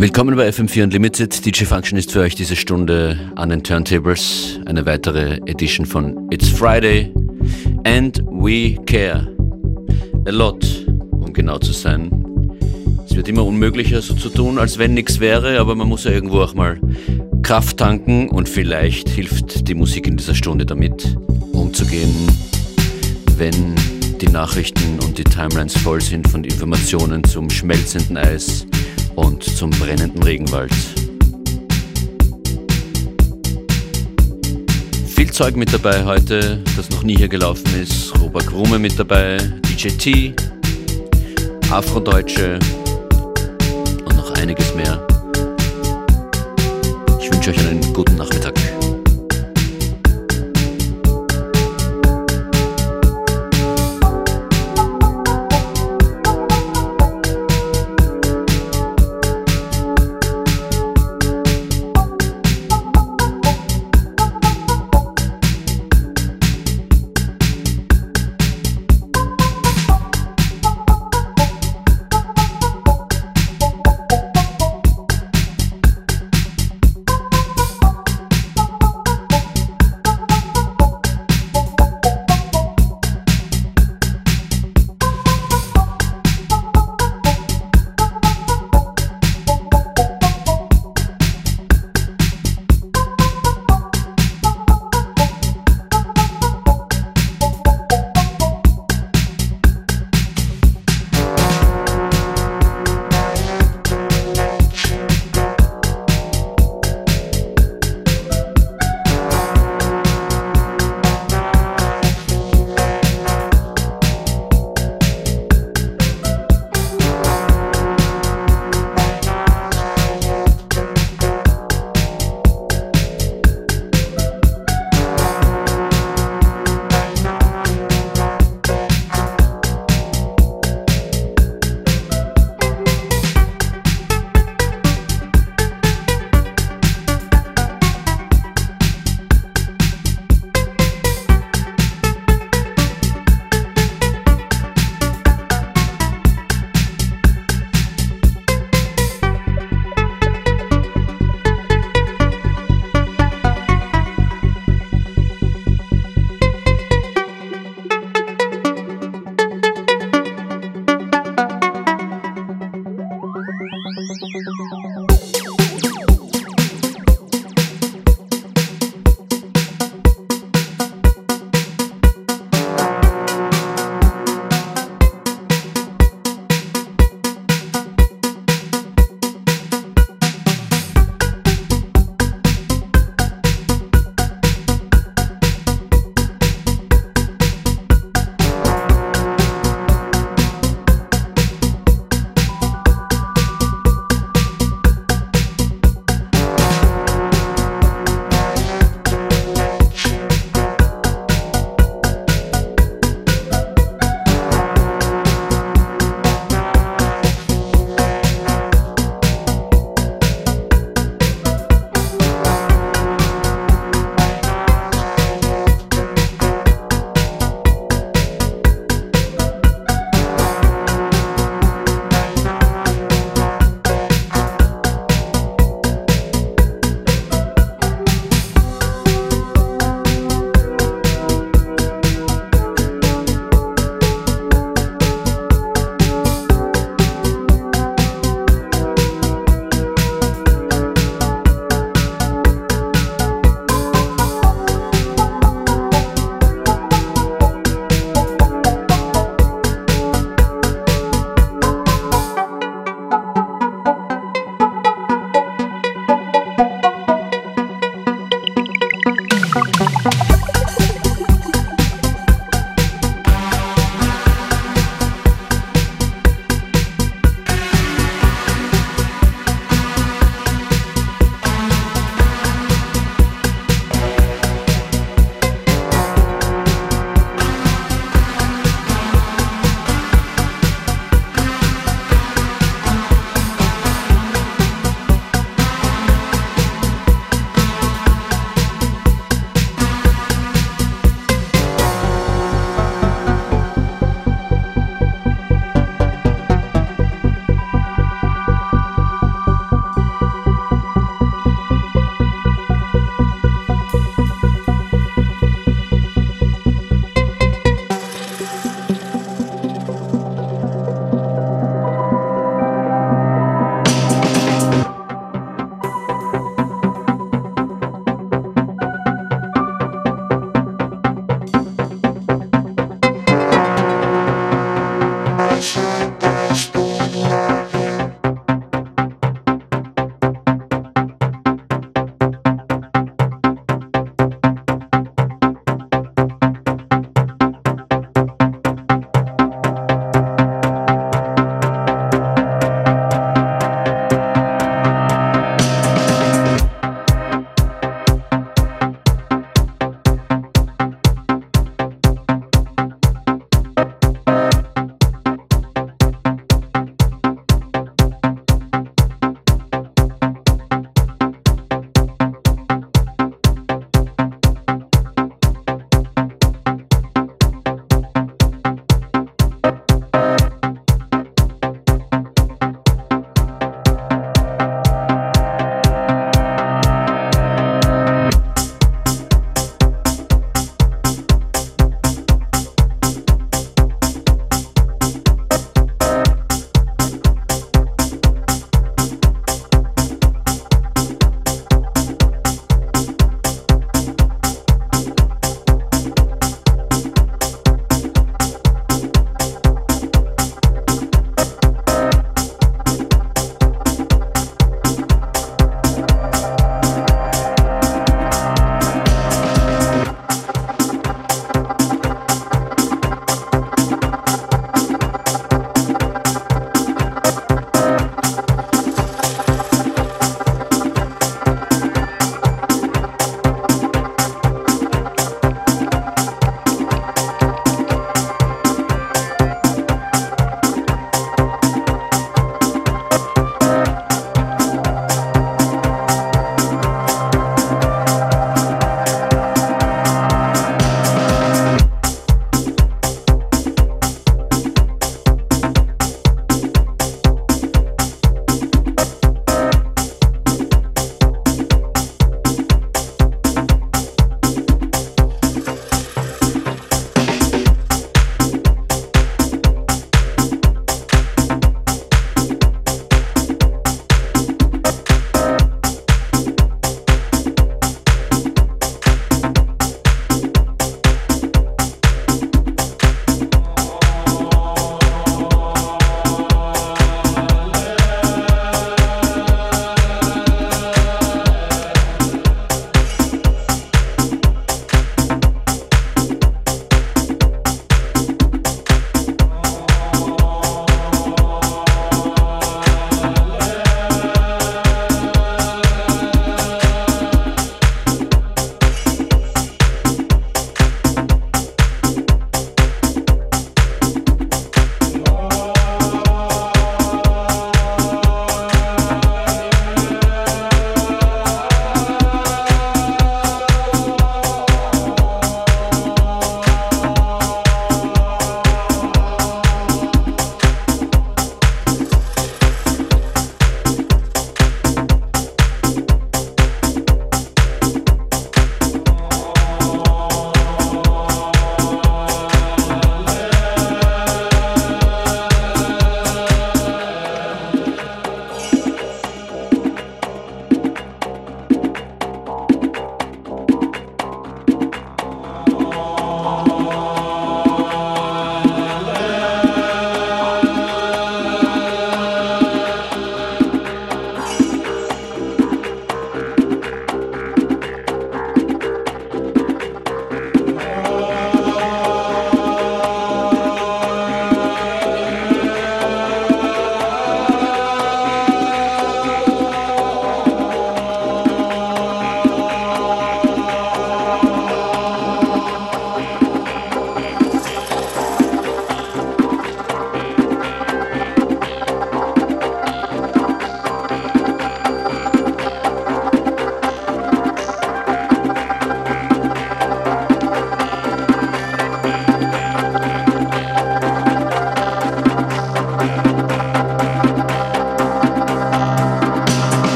Willkommen bei FM4 Unlimited. DJ Function ist für euch diese Stunde an den Turntables. Eine weitere Edition von It's Friday and We Care. A lot, um genau zu sein. Es wird immer unmöglicher, so zu tun, als wenn nichts wäre, aber man muss ja irgendwo auch mal Kraft tanken und vielleicht hilft die Musik in dieser Stunde damit, umzugehen, wenn die Nachrichten und die Timelines voll sind von Informationen zum schmelzenden Eis und zum brennenden Regenwald. Viel Zeug mit dabei heute, das noch nie hier gelaufen ist. Robert Krume mit dabei, DJ T, Afrodeutsche und noch einiges mehr. Ich wünsche euch einen guten Nachmittag.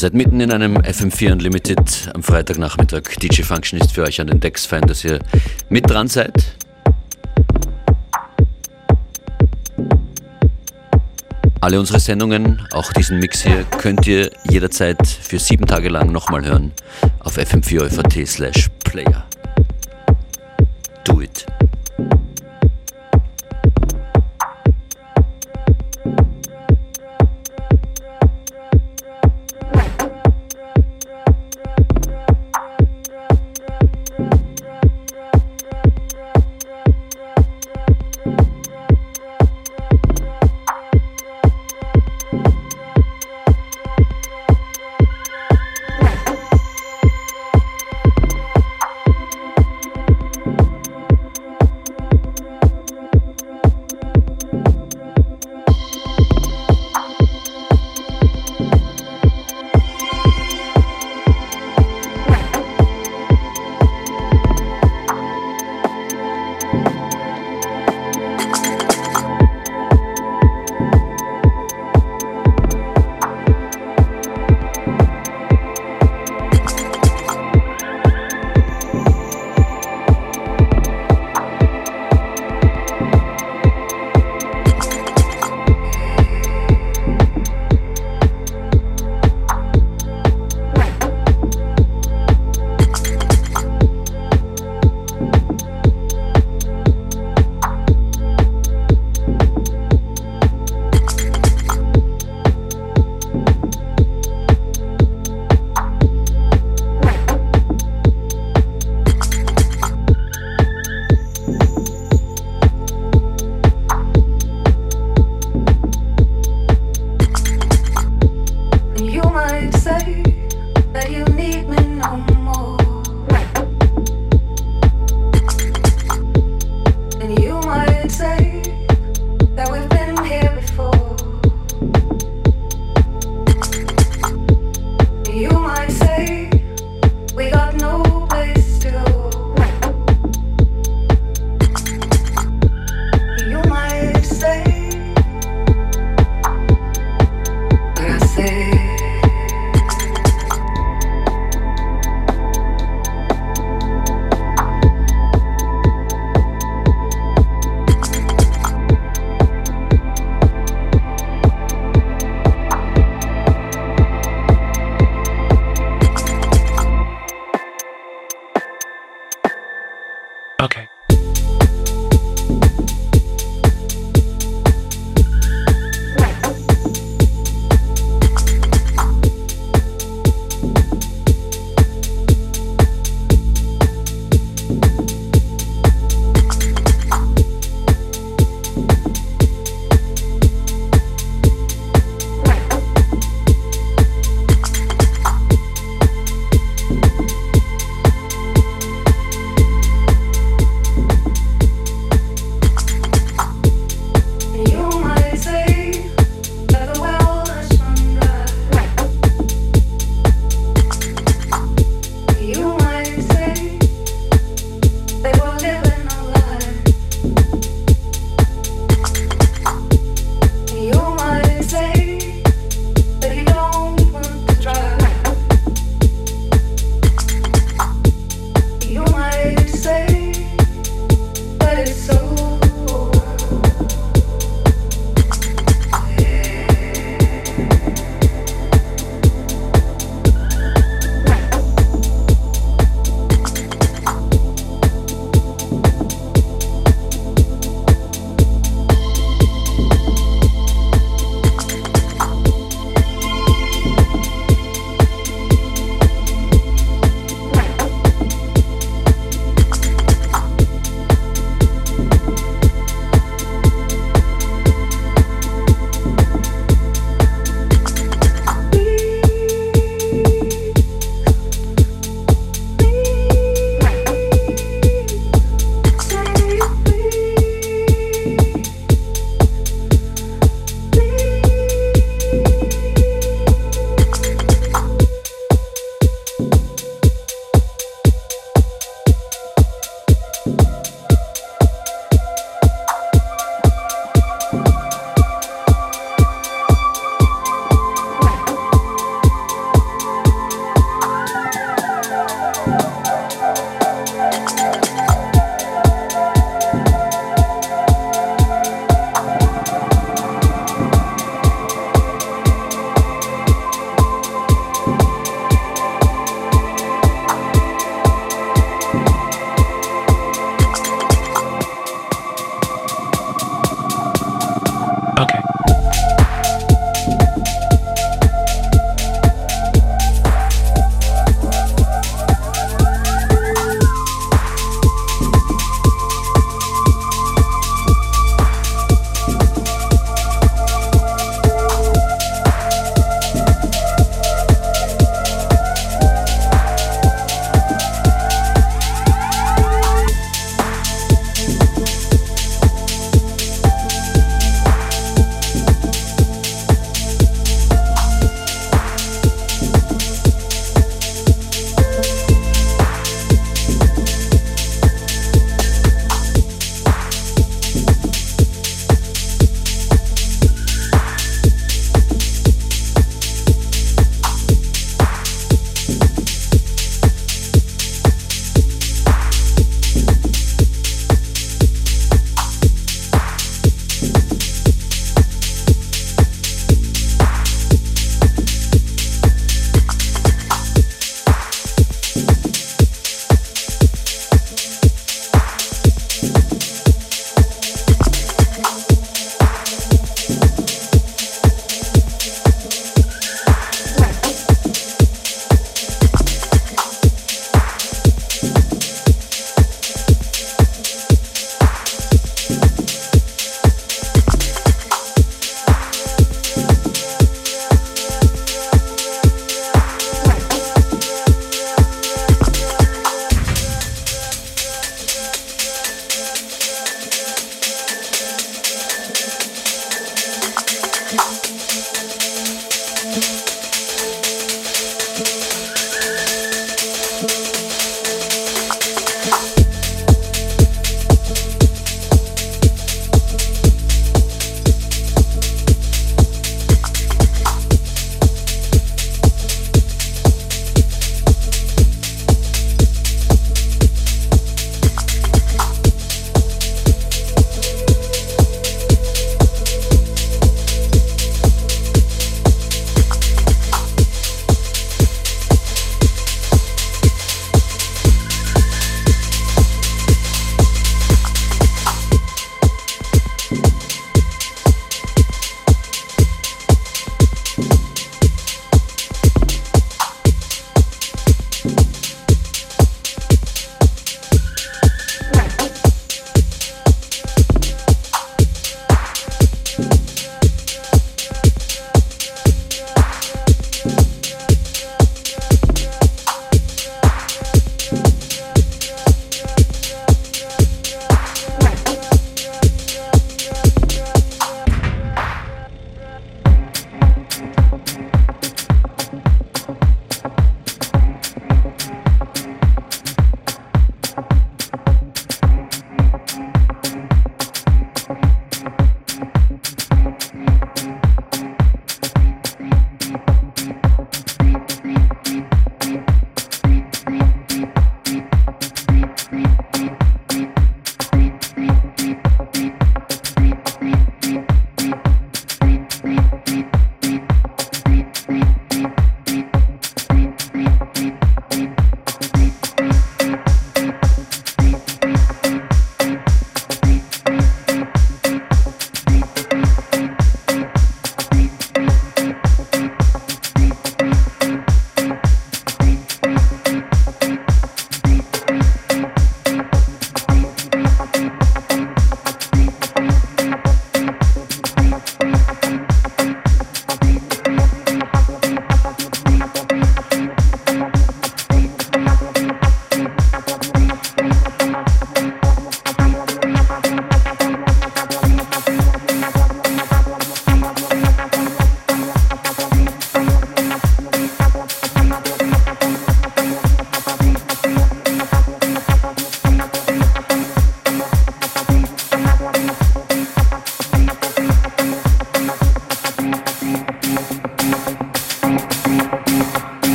Seid mitten in einem FM4 Unlimited am Freitagnachmittag. DJ Function ist für euch an den Decks fein, dass ihr mit dran seid. Alle unsere Sendungen, auch diesen Mix hier, könnt ihr jederzeit für sieben Tage lang nochmal hören auf fm4.at slash player.